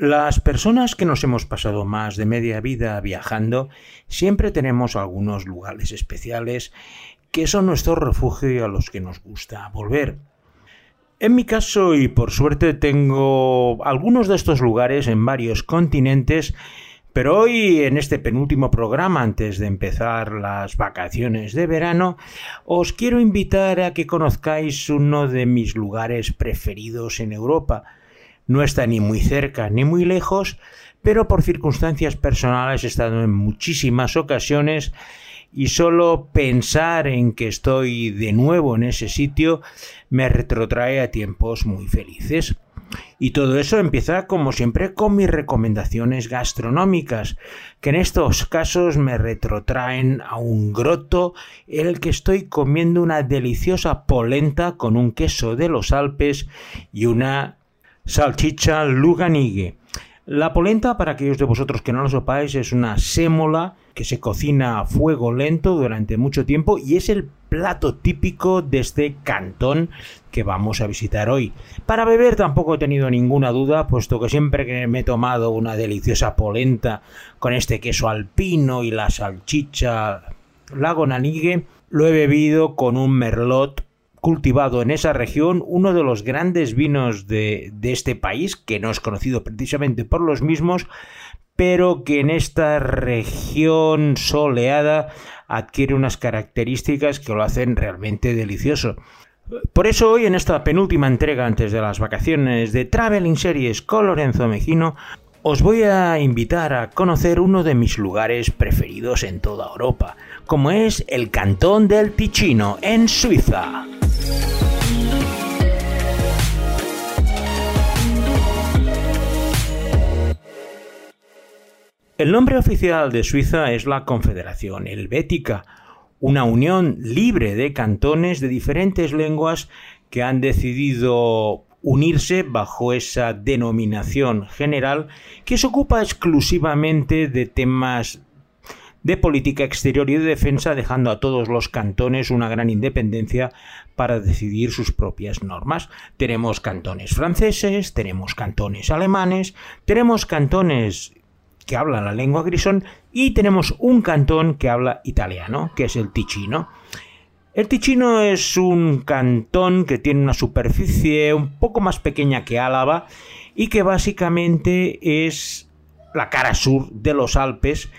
Las personas que nos hemos pasado más de media vida viajando siempre tenemos algunos lugares especiales que son nuestro refugio y a los que nos gusta volver. En mi caso, y por suerte tengo algunos de estos lugares en varios continentes, pero hoy, en este penúltimo programa, antes de empezar las vacaciones de verano, os quiero invitar a que conozcáis uno de mis lugares preferidos en Europa, no está ni muy cerca ni muy lejos, pero por circunstancias personales he estado en muchísimas ocasiones y solo pensar en que estoy de nuevo en ese sitio me retrotrae a tiempos muy felices. Y todo eso empieza, como siempre, con mis recomendaciones gastronómicas, que en estos casos me retrotraen a un groto en el que estoy comiendo una deliciosa polenta con un queso de los Alpes y una salchicha luganigue. La polenta, para aquellos de vosotros que no lo sepáis, es una sémola que se cocina a fuego lento durante mucho tiempo y es el plato típico de este cantón que vamos a visitar hoy. Para beber tampoco he tenido ninguna duda, puesto que siempre que me he tomado una deliciosa polenta con este queso alpino y la salchicha lagonanigue, lo he bebido con un merlot cultivado en esa región uno de los grandes vinos de, este país, que no es conocido precisamente por los mismos, pero que en esta región soleada adquiere unas características que lo hacen realmente delicioso. Por eso hoy en esta penúltima entrega antes de las vacaciones de Traveling Series con Lorenzo Mejino os voy a invitar a conocer uno de mis lugares preferidos en toda Europa, como es el Cantón del Ticino en Suiza. El nombre oficial de Suiza es la Confederación Helvética, una unión libre de cantones de diferentes lenguas que han decidido unirse bajo esa denominación general que se ocupa exclusivamente de temas de política exterior y de defensa, dejando a todos los cantones una gran independencia para decidir sus propias normas. Tenemos cantones franceses, tenemos cantones alemanes, tenemos cantones que hablan la lengua grisón y tenemos un cantón que habla italiano, que es el Ticino. El Ticino es un cantón que tiene una superficie un poco más pequeña que Álava y que básicamente es la cara sur de los Alpes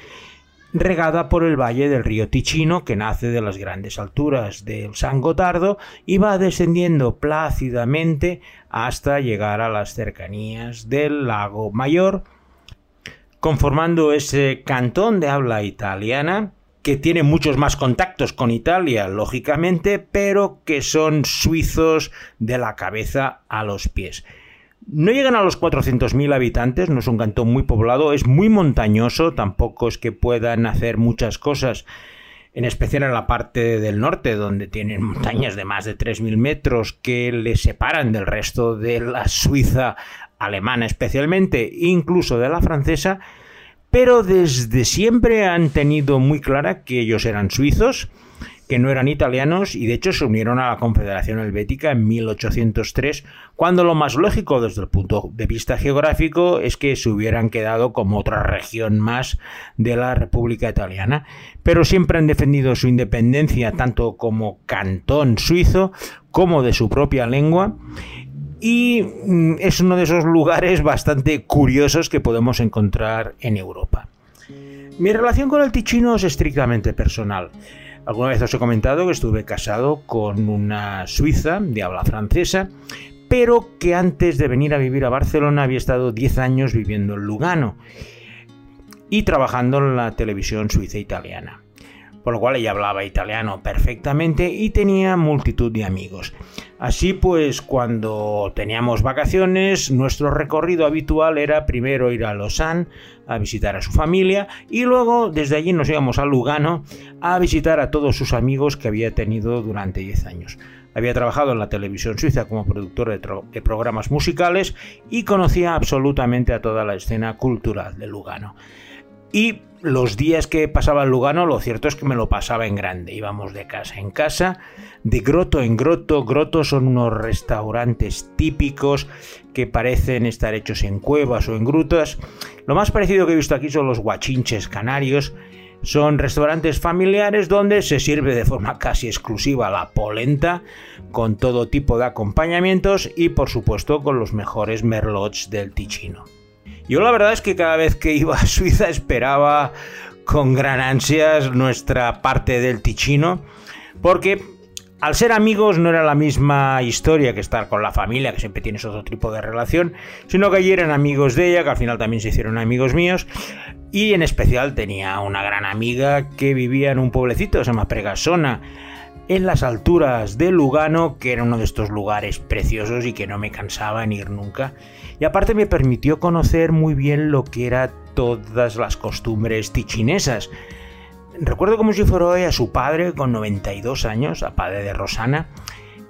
regada por el valle del río Ticino, que nace de las grandes alturas del San Gotardo y va descendiendo plácidamente hasta llegar a las cercanías del lago Mayor, conformando ese cantón de habla italiana que tiene muchos más contactos con Italia, lógicamente, pero que son suizos de la cabeza a los pies. No llegan a los 400.000 habitantes, no es un cantón muy poblado, es muy montañoso, tampoco es que puedan hacer muchas cosas, en especial en la parte del norte, donde tienen montañas de más de 3.000 metros que les separan del resto de la Suiza alemana especialmente, incluso de la francesa, pero desde siempre han tenido muy clara que ellos eran suizos, que no eran italianos y de hecho se unieron a la Confederación Helvética en 1803, cuando lo más lógico desde el punto de vista geográfico es que se hubieran quedado como otra región más de la República Italiana, pero siempre han defendido su independencia tanto como cantón suizo como de su propia lengua y mm, es uno de esos lugares bastante curiosos que podemos encontrar en Europa. Mi relación con el Ticino es estrictamente personal. Alguna vez os he comentado que estuve casado con una suiza de habla francesa, pero que antes de venir a vivir a Barcelona había estado 10 años viviendo en Lugano y trabajando en la televisión suiza italiana por lo cual ella hablaba italiano perfectamente y tenía multitud de amigos. Así pues, cuando teníamos vacaciones, nuestro recorrido habitual era primero ir a Lausanne a visitar a su familia y luego desde allí nos íbamos a Lugano a visitar a todos sus amigos que había tenido durante 10 años. Había trabajado en la televisión suiza como productor de, de, programas musicales y conocía absolutamente a toda la escena cultural de Lugano. Y los días que pasaba en Lugano, lo cierto es que me lo pasaba en grande. Íbamos de casa en casa, de groto en groto. Grotos son unos restaurantes típicos que parecen estar hechos en cuevas o en grutas. Lo más parecido que he visto aquí son los guachinches canarios. Son restaurantes familiares donde se sirve de forma casi exclusiva la polenta, con todo tipo de acompañamientos y por supuesto con los mejores merlots del Ticino. Yo la verdad es que cada vez que iba a Suiza esperaba con gran ansias nuestra parte del Ticino, porque al ser amigos no era la misma historia que estar con la familia, que siempre tienes otro tipo de relación, sino que allí eran amigos de ella, que al final también se hicieron amigos míos, y en especial tenía una gran amiga que vivía en un pueblecito se llama Pregasona, en las alturas de Lugano, que era uno de estos lugares preciosos y que no me cansaba en ir nunca. Y aparte me permitió conocer muy bien lo que eran todas las costumbres tichinesas. Recuerdo como si fuera hoy a su padre con 92 años, a padre de Rosana,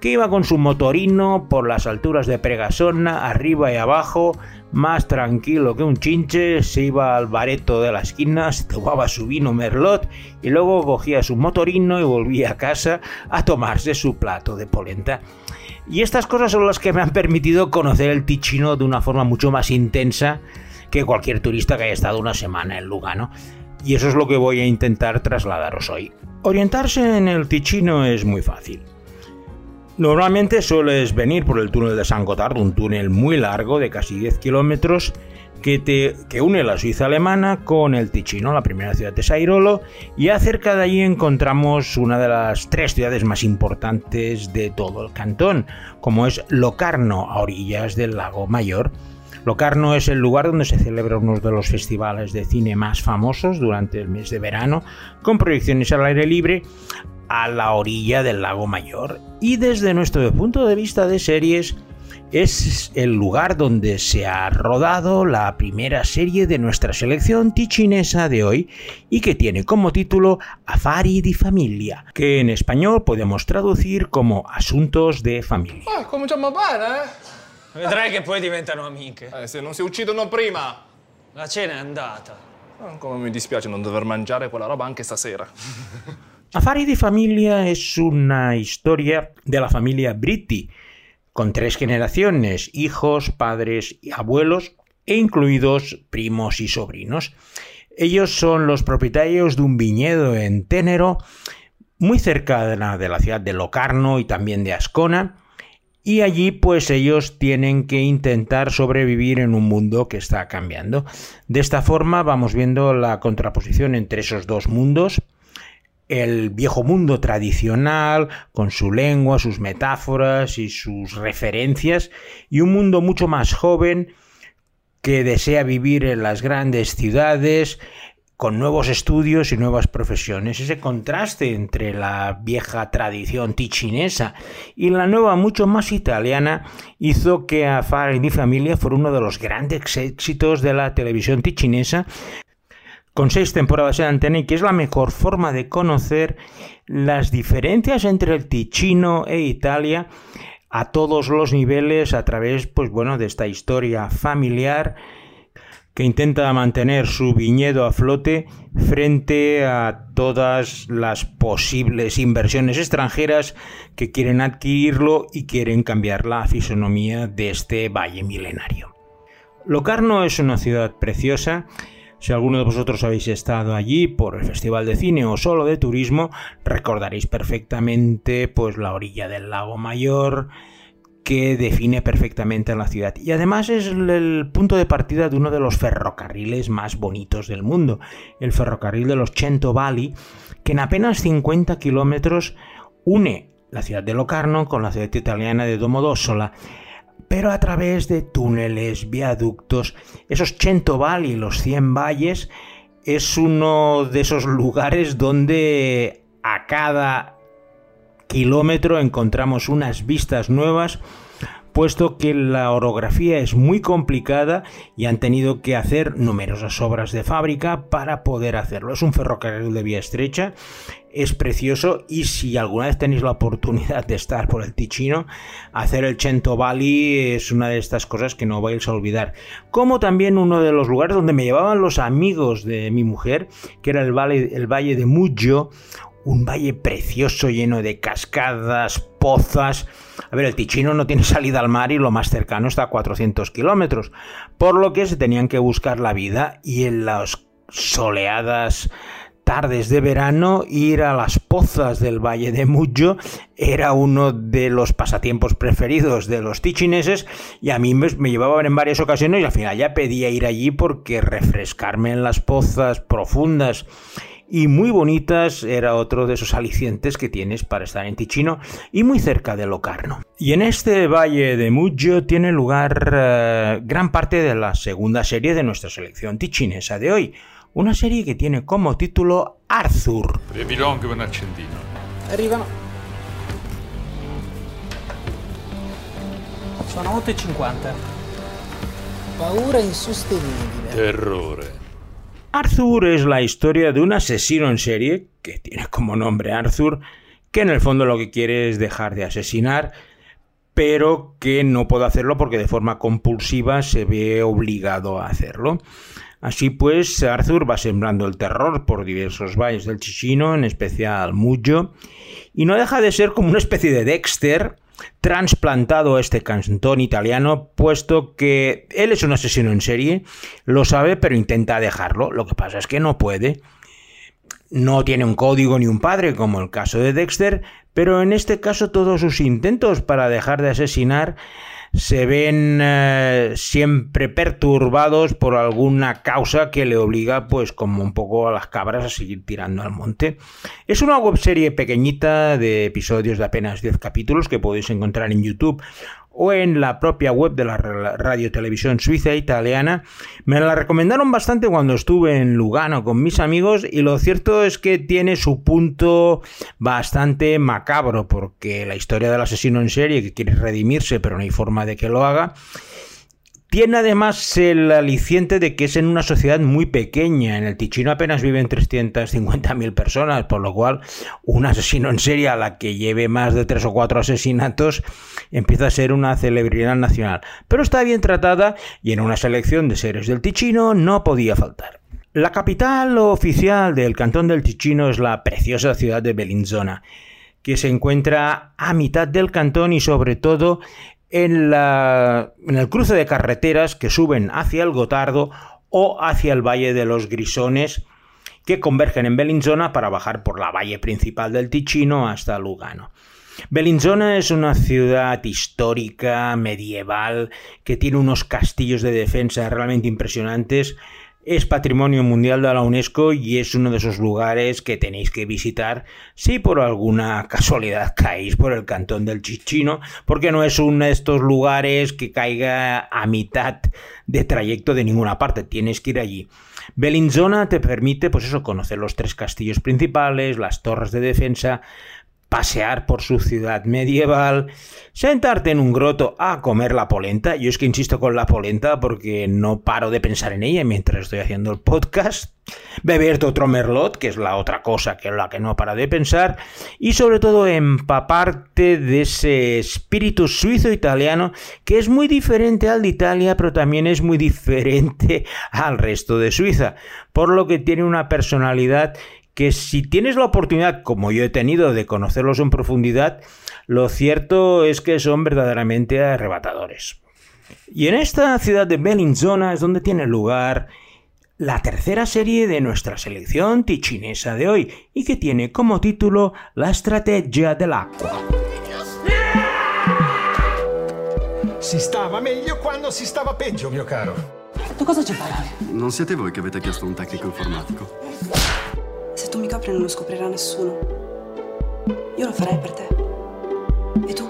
que iba con su motorino por las alturas de Pregasona, arriba y abajo, más tranquilo que un chinche, se iba al bareto de la esquina, se tomaba su vino merlot y luego cogía su motorino y volvía a casa a tomarse su plato de polenta. Y estas cosas son las que me han permitido conocer el Ticino de una forma mucho más intensa que cualquier turista que haya estado una semana en Lugano. Y eso es lo que voy a intentar trasladaros hoy. Orientarse en el Ticino es muy fácil. Normalmente sueles venir por el túnel de San Gotardo, un túnel muy largo de casi 10 kilómetros que, une la Suiza alemana con el Ticino, la primera ciudad de Sairolo, y acerca de allí encontramos una de las tres ciudades más importantes de todo el cantón, como es Locarno, a orillas del lago Mayor. Locarno es el lugar donde se celebra uno de los festivales de cine más famosos durante el mes de verano, con proyecciones al aire libre, a la orilla del lago Mayor y desde nuestro punto de vista de series es el lugar donde se ha rodado la primera serie de nuestra selección tichinesa de hoy y que tiene como título Affari di Familia, que en español podemos traducir como Asuntos de Familia. Ah, eh? Vedrai che poi diventano amiche. Eh, se non si uccidono prima. La cena è andata. Ah, come mi dispiace non dover mangiare quella roba anche stasera. Affari di Familia es una historia de la familia Britti, con tres generaciones, hijos, padres y abuelos, e incluidos primos y sobrinos. Ellos son los propietarios de un viñedo en Ténero, muy cerca de la, de la ciudad de Locarno y también de Ascona, y allí pues ellos tienen que intentar sobrevivir en un mundo que está cambiando. De esta forma vamos viendo la contraposición entre esos dos mundos, el viejo mundo tradicional, con su lengua, sus metáforas y sus referencias, y un mundo mucho más joven que desea vivir en las grandes ciudades, con nuevos estudios y nuevas profesiones. Ese contraste entre la vieja tradición tichinesa y la nueva mucho más italiana hizo que Afar y mi familia fuera uno de los grandes éxitos de la televisión tichinesa con seis temporadas en antena y que es la mejor forma de conocer las diferencias entre el Ticino e Italia a todos los niveles a través pues bueno de esta historia familiar que intenta mantener su viñedo a flote frente a todas las posibles inversiones extranjeras que quieren adquirirlo y quieren cambiar la fisonomía de este valle milenario. Locarno es una ciudad preciosa si alguno de vosotros habéis estado allí por el Festival de Cine o solo de turismo, recordaréis perfectamente pues la orilla del lago Mayor que define perfectamente la ciudad. Y además es el punto de partida de uno de los ferrocarriles más bonitos del mundo, el ferrocarril de los Cento Valley, que en apenas 50 kilómetros une la ciudad de Locarno con la ciudad italiana de Domodossola pero a través de túneles, viaductos, esos Cento y los 100 valles, es uno de esos lugares donde a cada kilómetro encontramos unas vistas nuevas, puesto que la orografía es muy complicada y han tenido que hacer numerosas obras de fábrica para poder hacerlo. Es un ferrocarril de vía estrecha es precioso y si alguna vez tenéis la oportunidad de estar por el Ticino, hacer el Cento Valley es una de estas cosas que no vais a olvidar. Como también uno de los lugares donde me llevaban los amigos de mi mujer, que era el Valle, el valle de Muggio, un valle precioso lleno de cascadas, pozas. A ver, el Ticino no tiene salida al mar y lo más cercano está a 400 kilómetros, por lo que se tenían que buscar la vida y en las soleadas tardes de verano ir a las pozas del Valle de Muggio era uno de los pasatiempos preferidos de los tichineses y a mí me, me, llevaban en varias ocasiones y al final ya pedía ir allí porque refrescarme en las pozas profundas y muy bonitas era otro de esos alicientes que tienes para estar en Ticino y muy cerca de Locarno. Y en este valle de Muggio tiene lugar uh, gran parte de la segunda serie de nuestra selección tichinesa de hoy, una serie che tiene come titolo Arthur. Premilo anche un accendino. Arrivano. Sono 8.50. Paura insostenibile. Terrore. Arthur es la historia de un asesino en serie, que tiene como nombre Arthur, que en el fondo lo que quiere es dejar de asesinar, pero que no puede hacerlo porque de forma compulsiva se ve obligado a hacerlo. Así pues, Arthur va sembrando el terror por diversos valles del Chichino, en especial Muggio, y no deja de ser como una especie de Dexter trasplantado a este cantón italiano, puesto que él es un asesino en serie, lo sabe, pero intenta dejarlo. Lo que pasa es que no puede. No tiene un código ni un padre, como el caso de Dexter, pero en este caso todos sus intentos para dejar de asesinar se ven eh, siempre perturbados por alguna causa que le obliga, pues como un poco a las cabras, a seguir tirando al monte. Es una webserie pequeñita de episodios de apenas 10 capítulos que podéis encontrar en YouTube o en la propia web de la radio televisión suiza e italiana. Me la recomendaron bastante cuando estuve en Lugano con mis amigos y lo cierto es que tiene su punto bastante macabro porque la historia del asesino en serie que quiere redimirse pero no hay forma de que lo haga tiene además el aliciente de que es en una sociedad muy pequeña. En el Ticino apenas viven 350.000 personas, por lo cual un asesino en serie a la que lleve más de tres o cuatro asesinatos empieza a ser una celebridad nacional. Pero está bien tratada y en una selección de seres del Ticino no podía faltar. La capital oficial del cantón del Ticino es la preciosa ciudad de Bellinzona, que se encuentra a mitad del cantón y sobre todo en, la, en el cruce de carreteras que suben hacia el Gotardo o hacia el Valle de los Grisones, que convergen en Bellinzona para bajar por la valle principal del Ticino hasta Lugano. Bellinzona es una ciudad histórica, medieval, que tiene unos castillos de defensa realmente impresionantes es patrimonio mundial de la UNESCO y es uno de esos lugares que tenéis que visitar si por alguna casualidad caéis por el cantón del Chichino, porque no es uno de estos lugares que caiga a mitad de trayecto de ninguna parte, tienes que ir allí. Bellinzona te permite, pues eso, conocer los tres castillos principales, las torres de defensa, pasear por su ciudad medieval, sentarte en un groto a comer la polenta. Yo es que insisto con la polenta porque no paro de pensar en ella mientras estoy haciendo el podcast. Beber otro merlot, que es la otra cosa que es la que no para de pensar. Y sobre todo empaparte de ese espíritu suizo-italiano que es muy diferente al de Italia, pero también es muy diferente al resto de Suiza. Por lo que tiene una personalidad que si tienes la oportunidad, como yo he tenido, de conocerlos en profundidad, lo cierto es que son verdaderamente arrebatadores. Y en esta ciudad de Bellinzona es donde tiene lugar la tercera serie de nuestra selección tichinesa de hoy y que tiene como título La estrategia dell'acqua. Si stava meglio quando si stava peggio, mio caro. Tu cosa ci fai? Non siete voi che avete chiesto un tecnico informatico? Copri non lo scoprirà nessuno. Io lo farei per te. E tu?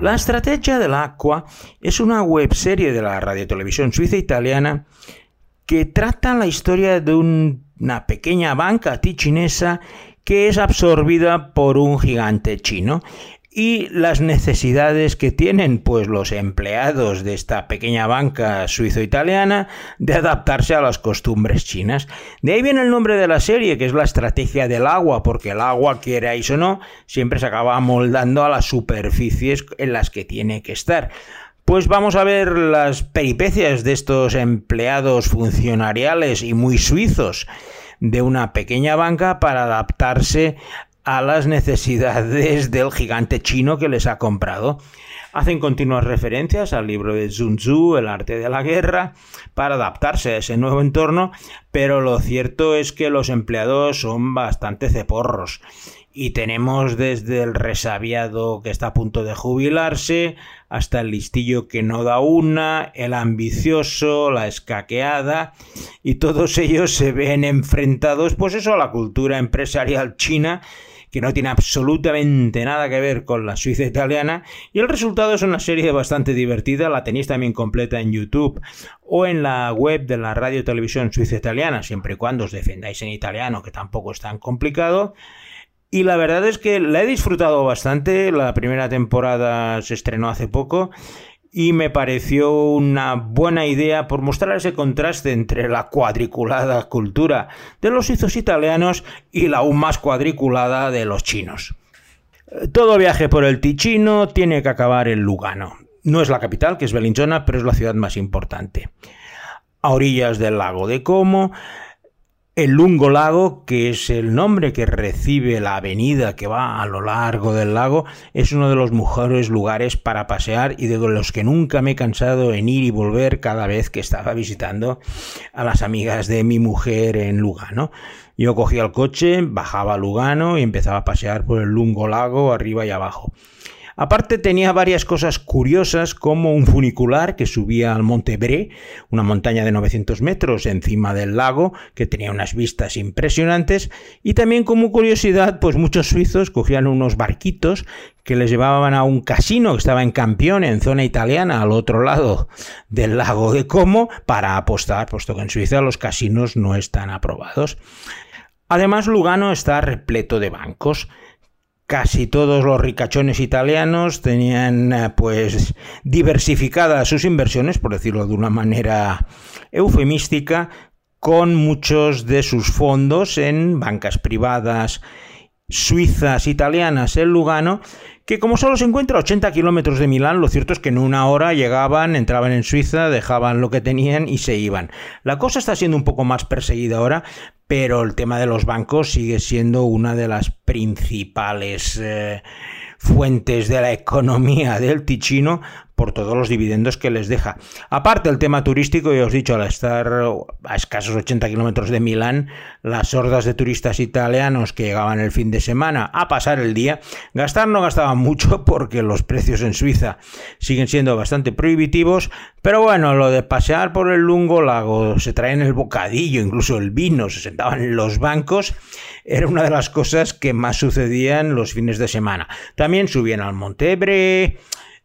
La Estrategia dell'Acqua es una webserie de la radiotelevisión suiza italiana que trata la historia de un- una pequeña banca tichinesa que es absorbida por un gigante chino. Y las necesidades que tienen pues los empleados de esta pequeña banca suizo-italiana de adaptarse a las costumbres chinas. De ahí viene el nombre de la serie, que es la estrategia del agua, porque el agua, queráis o no, siempre se acaba moldando a las superficies en las que tiene que estar. Pues vamos a ver las peripecias de estos empleados funcionariales y muy suizos de una pequeña banca para adaptarse a las necesidades del gigante chino que les ha comprado. Hacen continuas referencias al libro de Sun Tzu, El arte de la guerra, para adaptarse a ese nuevo entorno, pero lo cierto es que los empleados son bastante ceporros. Y tenemos desde el resabiado que está a punto de jubilarse, hasta el listillo que no da una, el ambicioso, la escaqueada, y todos ellos se ven enfrentados, pues eso, a la cultura empresarial china que no tiene absolutamente nada que ver con la Suiza italiana y el resultado es una serie bastante divertida, la tenéis también completa en YouTube o en la web de la radio televisión suiza italiana, siempre y cuando os defendáis en italiano, que tampoco es tan complicado. Y la verdad es que la he disfrutado bastante, la primera temporada se estrenó hace poco y me pareció una buena idea por mostrar ese contraste entre la cuadriculada cultura de los suizos italianos y la aún más cuadriculada de los chinos. Todo viaje por el Ticino tiene que acabar en Lugano. No es la capital, que es Bellinzona, pero es la ciudad más importante. A orillas del lago de Como, el Lungo Lago, que es el nombre que recibe la avenida que va a lo largo del lago, es uno de los mejores lugares para pasear y de los que nunca me he cansado en ir y volver cada vez que estaba visitando a las amigas de mi mujer en Lugano. Yo cogía el coche, bajaba a Lugano y empezaba a pasear por el Lungo Lago arriba y abajo. Aparte tenía varias cosas curiosas como un funicular que subía al Monte Bre, una montaña de 900 metros encima del lago que tenía unas vistas impresionantes y también como curiosidad pues muchos suizos cogían unos barquitos que les llevaban a un casino que estaba en Campione, en zona italiana, al otro lado del lago de Como, para apostar, puesto que en Suiza los casinos no están aprobados. Además, Lugano está repleto de bancos casi todos los ricachones italianos tenían eh, pues diversificadas sus inversiones, por decirlo de una manera eufemística, con muchos de sus fondos en bancas privadas suizas italianas en Lugano que como solo se encuentra a 80 kilómetros de Milán, lo cierto es que en una hora llegaban, entraban en Suiza, dejaban lo que tenían y se iban. La cosa está siendo un poco más perseguida ahora, pero el tema de los bancos sigue siendo una de las principales eh, fuentes de la economía del Ticino por todos los dividendos que les deja. Aparte el tema turístico, ya os he dicho, al estar a escasos 80 kilómetros de Milán, las hordas de turistas italianos que llegaban el fin de semana a pasar el día, gastar no gastaban mucho porque los precios en Suiza siguen siendo bastante prohibitivos, pero bueno, lo de pasear por el lungo lago, se traen el bocadillo, incluso el vino, se sentaban en los bancos, era una de las cosas que más sucedían los fines de semana. También subían al Montebre,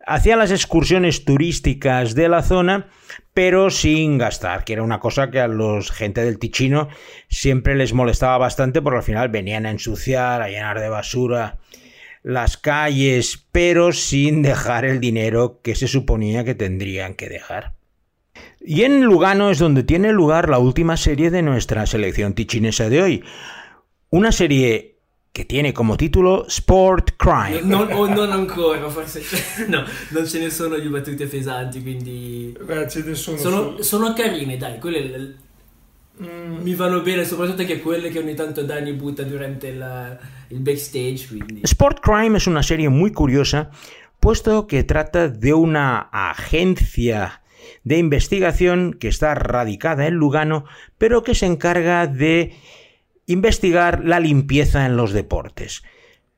hacían las excursiones turísticas de la zona, pero sin gastar, que era una cosa que a los gente del Ticino siempre les molestaba bastante porque al final venían a ensuciar, a llenar de basura las calles, pero sin dejar el dinero que se suponía que tendrían que dejar. Y en Lugano es donde tiene lugar la última serie de nuestra selección tichinesa de hoy. Una serie che tiene come titolo Sport Crime. Non, oh, non ancora, forse. No, non ce ne sono di battute pesanti, quindi. Beh, ce ne sono. Sono, sono carine, dai, quelle. Mm. Mi vanno bene, soprattutto che quelle che ogni tanto Dani butta durante la, il backstage. Quindi. Sport Crime es una serie muy curiosa, puesto que trata de una agencia de investigación que está radicada en Lugano, pero que se encarga de investigar la limpieza en los deportes.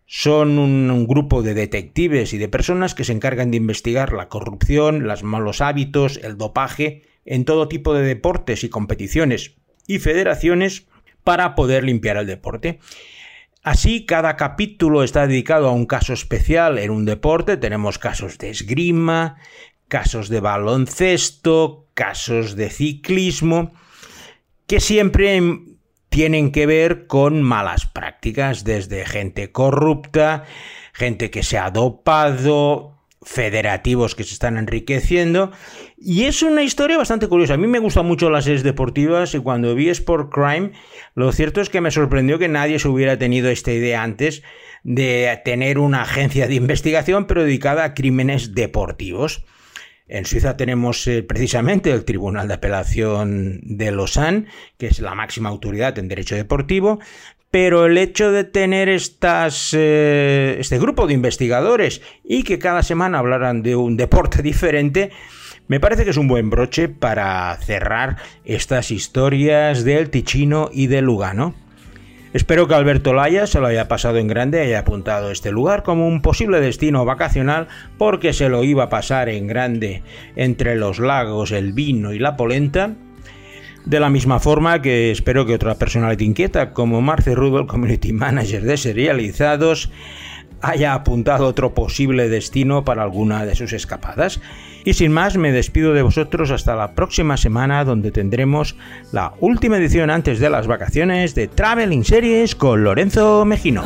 Son un, grupo de detectives y de personas que se encargan de investigar la corrupción, los malos hábitos, el dopaje en todo tipo de deportes y competiciones y federaciones para poder limpiar el deporte. Así, cada capítulo está dedicado a un caso especial en un deporte. Tenemos casos de esgrima, casos de baloncesto, casos de ciclismo, que siempre tienen que ver con malas prácticas, desde gente corrupta, gente que se ha dopado, federativos que se están enriqueciendo. Y es una historia bastante curiosa. A mí me gustan mucho las series deportivas y cuando vi Sport Crime, lo cierto es que me sorprendió que nadie se hubiera tenido esta idea antes de tener una agencia de investigación pero dedicada a crímenes deportivos. En Suiza tenemos eh, precisamente el Tribunal de Apelación de Lausanne, que es la máxima autoridad en derecho deportivo, pero el hecho de tener estas, eh, este grupo de investigadores y que cada semana hablaran de un deporte diferente, me parece que es un buen broche para cerrar estas historias del Ticino y del Lugano. Espero que Alberto Laya se lo haya pasado en grande y haya apuntado este lugar como un posible destino vacacional porque se lo iba a pasar en grande entre los lagos, el vino y la polenta. De la misma forma que espero que otra personalidad inquieta como Marce Rudolph, Community Manager de Serializados, haya apuntado otro posible destino para alguna de sus escapadas. Y sin más, me despido de vosotros hasta la próxima semana donde tendremos la última edición antes de las vacaciones de Traveling Series con Lorenzo Mejino.